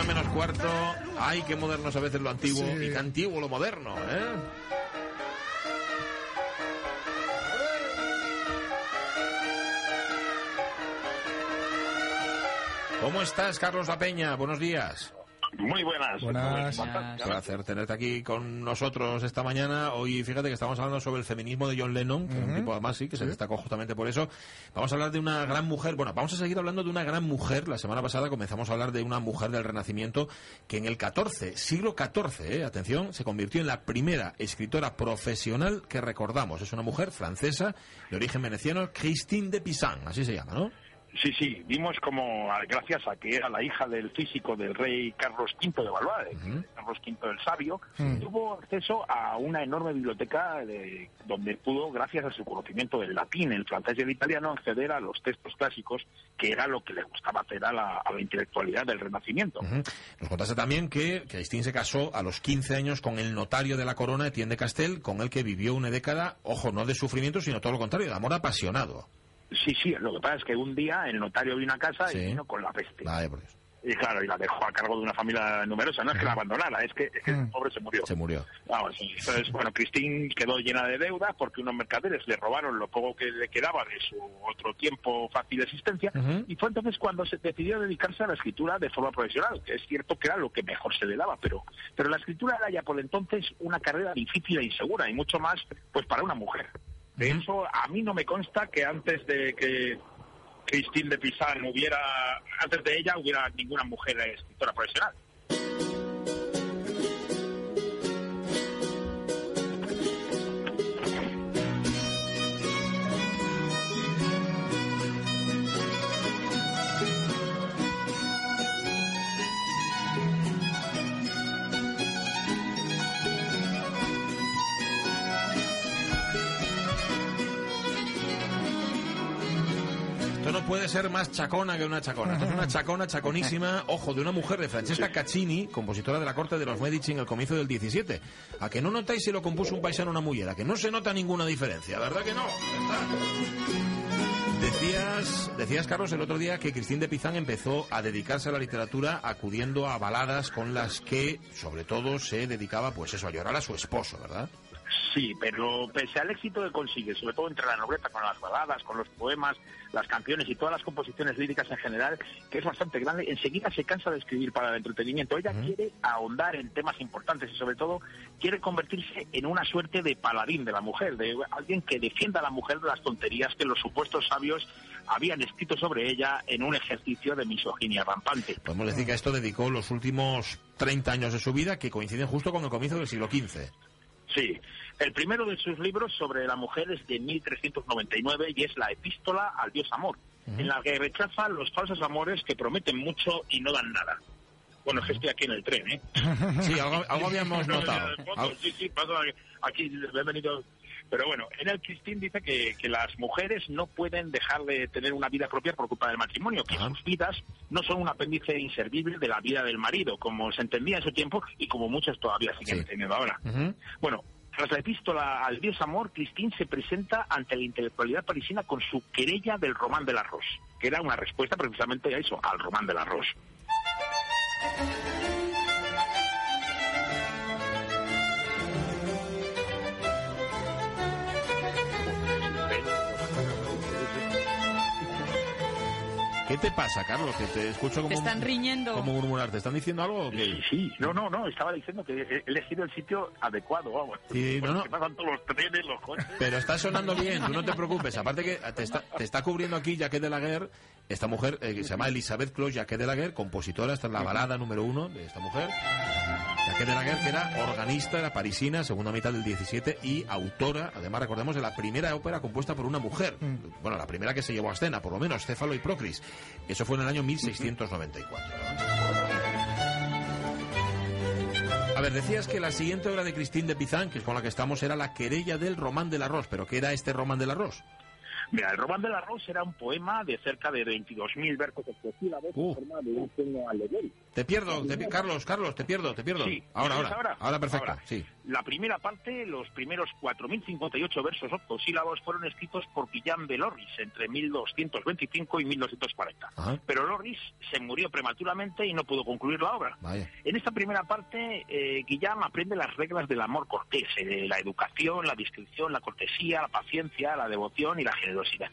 una menos cuarto. Ay, qué moderno es a veces lo antiguo Sí. y qué antiguo lo moderno, ¿eh? ¿Cómo estás, Carlos La Peña? Buenos días. Muy buenas. Buenas. Un placer tenerte aquí con nosotros esta mañana. Hoy, fíjate que estamos hablando sobre el feminismo de John Lennon, que es un tipo además sí, que se destacó justamente por eso. Vamos a hablar de una gran mujer. Bueno, vamos a seguir hablando de una gran mujer. La semana pasada comenzamos a hablar de una mujer del Renacimiento que en el 14, siglo XIV, eh, atención, se convirtió en la primera escritora profesional que recordamos. Es una mujer francesa de origen veneciano, Christine de Pisan, así se llama, ¿no? Sí, sí, vimos como, gracias a que era la hija del físico del rey Carlos V de Valois, Carlos V el Sabio, tuvo acceso a una enorme biblioteca de- donde pudo, gracias a su conocimiento del latín, el francés y el italiano, acceder a los textos clásicos, que era lo que le gustaba hacer a la, a la intelectualidad del Renacimiento. Nos contaste también que Christine se casó a los 15 años con el notario de la corona, Etienne de Castel, con el que vivió una década, ojo, no de sufrimiento, sino todo lo contrario, de amor apasionado. Sí, sí, lo que pasa es que un día el notario vino a casa Sí. y vino con la peste. Vaya por Dios. Y claro, y la dejó a cargo de una familia numerosa. No es que la abandonara, es que, es que el Mm. pobre se murió. Se murió. Vamos, entonces, bueno, Christine quedó llena de deudas porque unos mercaderes le robaron lo poco que le quedaba de su otro tiempo fácil de existencia y fue entonces cuando se decidió dedicarse a la escritura de forma profesional, que es cierto que era lo que mejor se le daba, pero, pero la escritura era ya por entonces una carrera difícil e insegura y mucho más pues para una mujer. De hecho, a mí no me consta que antes de que Christine de Pisan hubiera, antes de ella hubiera ninguna mujer escritora profesional. Puede ser más chacona que una chacona. Esto es una chacona chaconísima, ojo, de una mujer de Francesca Caccini, compositora de la corte de los Medici en el comienzo del 17. A que no notáis si lo compuso un paisano o una mullera, que no se nota ninguna diferencia, ¿verdad que no? Decías, decías, Carlos, el otro día que Cristín de Pizán empezó a dedicarse a la literatura acudiendo a baladas con las que, sobre todo, se dedicaba, pues eso, a llorar a su esposo, ¿verdad? Sí, pero pese al éxito que consigue, sobre todo entre la nobleza, con las baladas, con los poemas, las canciones y todas las composiciones líricas en general, que es bastante grande, enseguida se cansa de escribir para el entretenimiento. Ella quiere ahondar en temas importantes y sobre todo quiere convertirse en una suerte de paladín de la mujer, de alguien que defienda a la mujer de las tonterías que los supuestos sabios habían escrito sobre ella en un ejercicio de misoginia rampante. Podemos decir que a esto dedicó los últimos 30 años de su vida, que coinciden justo con el comienzo del siglo XV. Sí, el primero de sus libros sobre la mujer es de 1399 y es la epístola al dios amor, en la que rechaza los falsos amores que prometen mucho y no dan nada. Bueno, es que estoy aquí en el tren, ¿eh? Sí, algo, algo habíamos No, notado. Sí, sí, paso aquí, he venido... Pero bueno, en el Christine dice que, que las mujeres no pueden dejar de tener una vida propia por culpa del matrimonio, que Ajá. sus vidas no son un apéndice inservible de la vida del marido, como se entendía en su tiempo y como muchos todavía siguen Sí. entendiendo ahora. Bueno, tras la epístola al Dios Amor, Christine se presenta ante la intelectualidad parisina con su querella del Román del Arroz, que era una respuesta precisamente a eso, al Román del Arroz. ¿Qué te pasa, Carlos? Que te escucho como... Te están riñendo. Como murmurar. ¿Te están diciendo algo Sí, sí, no, no, no, estaba diciendo que he elegido el sitio adecuado, vamos. Sí, no, no. Pasan todos los trenes, los coches. Pero está sonando bien, tú no te preocupes. Aparte que te está, te está cubriendo aquí Jacques Delaguerre, esta mujer eh, que se llama Elizabeth Clos Jacques Delaguerre, compositora, esta es la balada número uno de esta mujer. Jacques Delaguerre, que era organista, era parisina, segunda mitad del 17, y autora, además recordemos, de la primera ópera compuesta por una mujer. Bueno, la primera que se llevó a escena, por lo menos, Céfalo y Procris. Eso fue en el año 1694. A ver, decías que la siguiente obra de Christine de Pizan, que es con la que estamos, era la querella del Román del Arroz. ¿Pero qué era este Román del Arroz? Mira, el Román del Arroz era un poema de cerca de 22.000 versos expresivos Uh. en forma de un sueño alegórico. Te pierdo, te Carlos, Carlos, te pierdo, te pierdo. Sí, ahora, ahora, ahora, ahora, perfecto, sí. La primera parte, los primeros 4.058 versos octosílabos fueron escritos por Guillaume de Lorris entre 1225 y 1240. Pero Lorris se murió prematuramente y no pudo concluir la obra. En esta primera parte, eh, aprende las reglas del amor cortés, eh, la educación, la discreción, la cortesía, la paciencia, la devoción y la generosidad.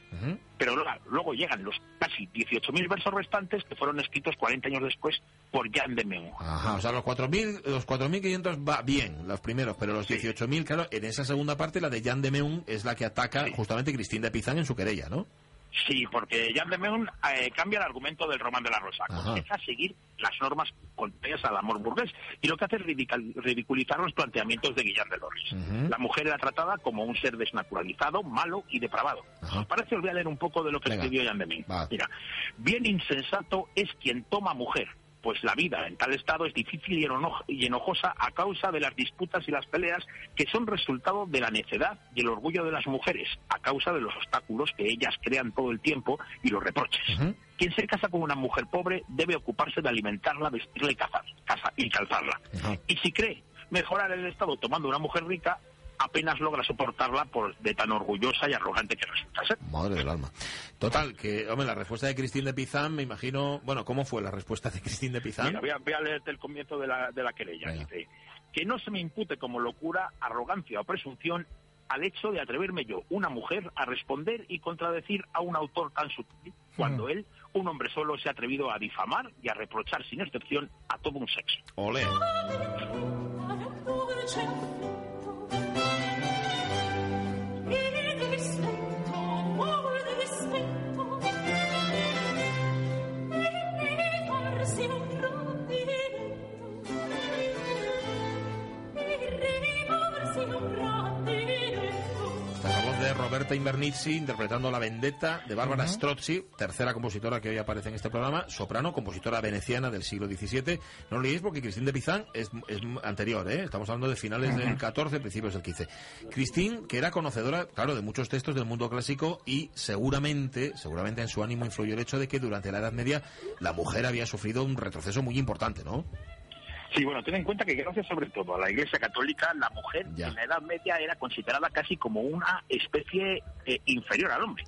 Pero luego llegan los casi 18.000 versos restantes que fueron escritos 40 años después por Jean de Meun. Ajá, o sea, los 4.000, los 4.500 va bien, los primeros, pero los 18.000, claro, en esa segunda parte la de Jean de Meun es la que ataca justamente Cristín de Pizán en su querella, ¿no? Sí, porque Jean de Meun eh, cambia el argumento del Román de la Rosa. Comienza a seguir las normas contrarias al amor burgués y lo que hace es ridiculizar los planteamientos de Guillán de Lorris. La mujer era tratada como un ser desnaturalizado, malo y depravado. ¿Os parece? Os voy a leer un poco de lo que escribió Jean de Meun. Mira, bien insensato es quien toma mujer pues la vida en tal estado es difícil y enojosa a causa de las disputas y las peleas que son resultado de la necedad y el orgullo de las mujeres, a causa de los obstáculos que ellas crean todo el tiempo y los reproches. Quien se casa con una mujer pobre debe ocuparse de alimentarla, vestirla y, cazar, y calzarla. Y si cree mejorar el estado tomando una mujer rica, apenas logra soportarla por de tan orgullosa y arrogante que resulta ser. Madre del alma. Total, que, hombre, la respuesta de Cristín de Pizán, me imagino, bueno, ¿cómo fue la respuesta de Cristín de Pizán? Mira, voy a, leerte el comienzo de la, de la querella. Dice, que no se me impute como locura, arrogancia o presunción al hecho de atreverme yo, una mujer, a responder y contradecir a un autor tan sutil, cuando él, un hombre solo, se ha atrevido a difamar y a reprochar sin excepción a todo un sexo. Ole. Roberta Invernizzi interpretando La Vendetta de Bárbara Strozzi, tercera compositora que hoy aparece en este programa, soprano, compositora veneciana del siglo XVII. No lo leéis porque Cristín de Pizán es, anterior, ¿eh? estamos hablando de finales del XIV, principios del XV. Cristín, que era conocedora, claro, de muchos textos del mundo clásico y seguramente, seguramente en su ánimo influyó el hecho de que durante la Edad Media la mujer había sufrido un retroceso muy importante, ¿no? Sí, bueno, ten en cuenta que gracias sobre todo a la Iglesia Católica, la mujer en la Edad Media era considerada casi como una especie eh, inferior al hombre.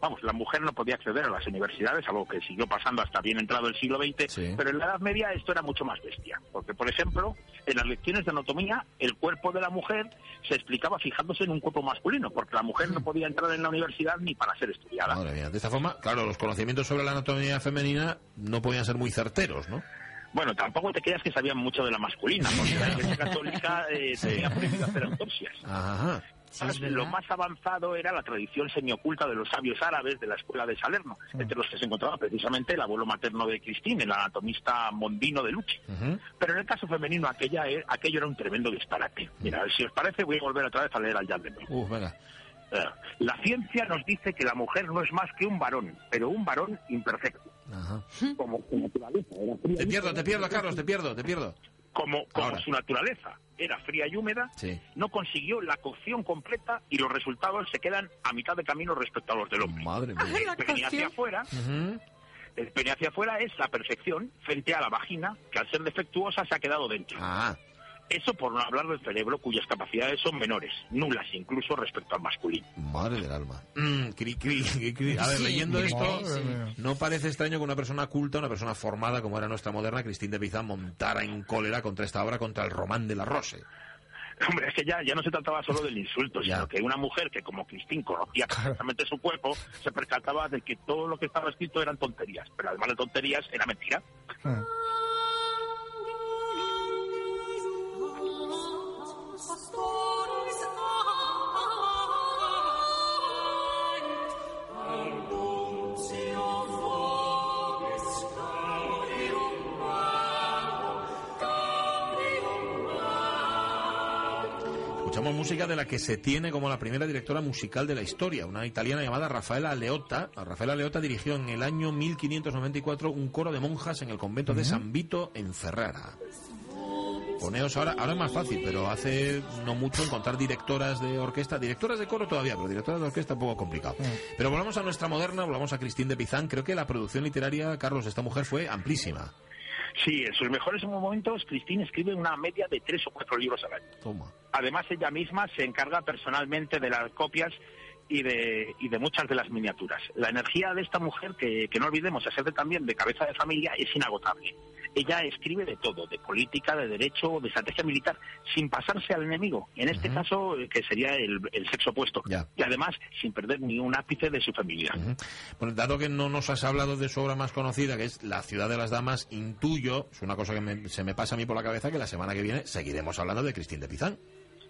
Vamos, la mujer no podía acceder a las universidades, algo que siguió pasando hasta bien entrado el siglo XX, pero en la Edad Media esto era mucho más bestia, porque por ejemplo, en las lecciones de anatomía, el cuerpo de la mujer se explicaba fijándose en un cuerpo masculino, porque la mujer no podía entrar en la universidad ni para ser estudiada. De esta forma, claro, los conocimientos sobre la anatomía femenina no podían ser muy certeros, ¿no? Bueno, tampoco te creas que sabían mucho de la masculina, porque la Iglesia Católica eh, tenía prohibido hacer autopsias. Ajá. lo más avanzado era la tradición semioculta de los sabios árabes de la escuela de Salerno, entre los que se encontraba precisamente el abuelo materno de Cristín, el anatomista mondino de Luchi. Pero en el caso femenino aquella, eh, aquello era un tremendo disparate. Mira, si os parece, voy a volver otra vez a leer al de uh, la ciencia nos dice que la mujer no es más que un varón, pero un varón imperfecto. Como su naturaleza Te pierdo, te pierdo, Carlos, te pierdo, te pierdo. Como, como su naturaleza era fría y húmeda, no consiguió la cocción completa y los resultados se quedan a mitad de camino respecto a los del hombre. Madre mía. El pene hacia afuera, el pene hacia afuera es la perfección frente a la vagina, que al ser defectuosa se ha quedado dentro. Ah. Eso por no hablar del cerebro cuyas capacidades son menores, nulas incluso respecto al masculino. Madre del alma. Mm, a ver, leyendo esto, no parece extraño que una persona culta, una persona formada como era nuestra moderna Cristín de Pizán montara en cólera contra esta obra, contra el Román de la Rose. Hombre, es que ya, ya no se trataba solo del insulto, sino que una mujer que como Cristín conocía perfectamente su cuerpo, se percataba de que todo lo que estaba escrito eran tonterías, pero además de tonterías era mentira. Ah. Escuchamos música de la que se tiene como la primera directora musical de la historia, una italiana llamada Rafaela Leotta. Rafaela Leotta dirigió en el año 1594 un coro de monjas en el convento de San Vito en Ferrara. Poneos ahora, ahora es más fácil, pero hace no mucho encontrar directoras de orquesta, directoras de coro todavía, pero directoras de orquesta un poco complicado. Pero volvamos a nuestra moderna, volvamos a Cristín de Pizán. Creo que la producción literaria, Carlos, de esta mujer fue amplísima. Sí, en sus mejores momentos, Cristina escribe una media de tres o cuatro libros al año. Toma. Además, ella misma se encarga personalmente de las copias y de, y de muchas de las miniaturas. La energía de esta mujer, que, que no olvidemos, hacerse también de cabeza de familia, es inagotable. Ella escribe de todo, de política, de derecho, de estrategia militar, sin pasarse al enemigo, en este caso, eh, que sería el, el sexo opuesto. Ya. Y además, sin perder ni un ápice de su. Bueno, dado que no nos has hablado de su obra más conocida, que es La ciudad de las damas, intuyo, es una cosa que me- se me pasa a mí por la cabeza, que la semana que viene seguiremos hablando de Cristín de Pizán.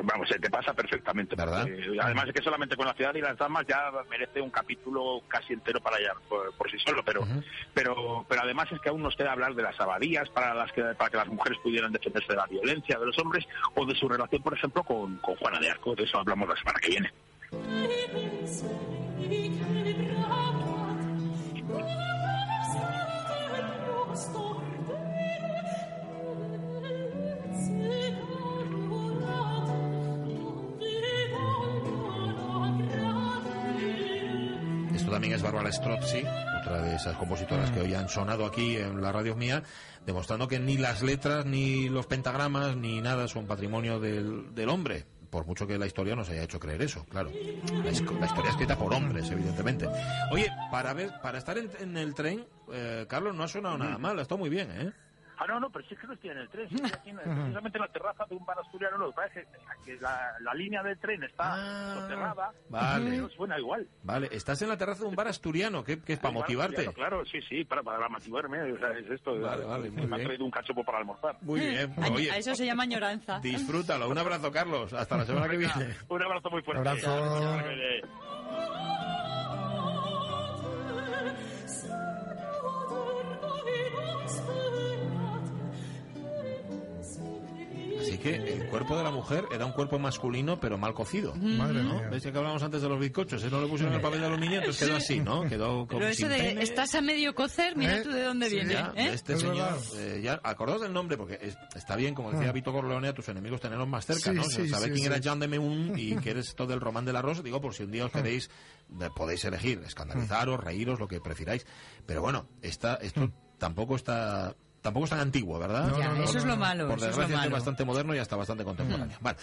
Vamos, se te pasa perfectamente. ¿Verdad? porque, además es que solamente con la ciudad y las damas ya merece un capítulo casi entero para allá por, por sí solo, pero, pero pero además es que aún nos queda hablar de las abadías para las que para que las mujeres pudieran defenderse de la violencia de los hombres o de su relación, por ejemplo, con, con Juana de Arco. De eso hablamos la semana que viene. También es Bárbara Strozzi, otra de esas compositoras que hoy han sonado aquí en la radio mía, demostrando que ni las letras, ni los pentagramas, ni nada son patrimonio del, del hombre. Por mucho que la historia nos haya hecho creer eso, claro. La, es- la historia escrita por hombres, evidentemente. Oye, para ver, para estar en, en el tren, eh, Carlos, no ha sonado nada mal, ha estado muy bien, ¿eh? Ah, no, no, pero si es que no estoy en el tren, sí estoy aquí en- precisamente en la terraza de un bar asturiano. Lo que pasa es que, que la, la línea del tren está Ah, soterrada, vale. pero suena igual. Vale, estás en la terraza de un bar asturiano, ¿qué, qué es para motivarte? Claro, sí, sí, para, para motivarme. O sea, es esto. Vale, vale, muy me ha bien. traído un cachopo para almorzar. Muy bien, A- oye, a eso se llama añoranza. disfrútalo. Un abrazo, Carlos. Hasta la semana que viene. Un abrazo muy fuerte. Abrazo. Que el cuerpo de la mujer era un cuerpo masculino, pero mal cocido. Madre ¿no? mía. ¿Ves que hablábamos antes de los bizcochos? ¿eh? No le pusieron el papel de aluminio, entonces quedó así, ¿no? Quedó como Pero eso de pene. estás a medio cocer, mira ¿Eh? tú de dónde viene. Ya, ¿eh? este Es señor, eh, ya, acordaos del nombre, porque es- está bien, como decía Ah. Vito Corleone, a tus enemigos tenerlos más cerca, Sí, ¿no? sí, Saber sí, quién era Jean de Meun y que eres todo el román del arroz, digo, por si un día os queréis, eh, podéis elegir, escandalizaros, reíros, lo que prefiráis. Pero bueno, esta, esto tampoco está, tampoco es tan antiguo, ¿verdad? No, Ya, no, no, eso es lo no. malo. Por es lo desgracia, es malo. bastante moderno y hasta bastante contemporáneo. Vale.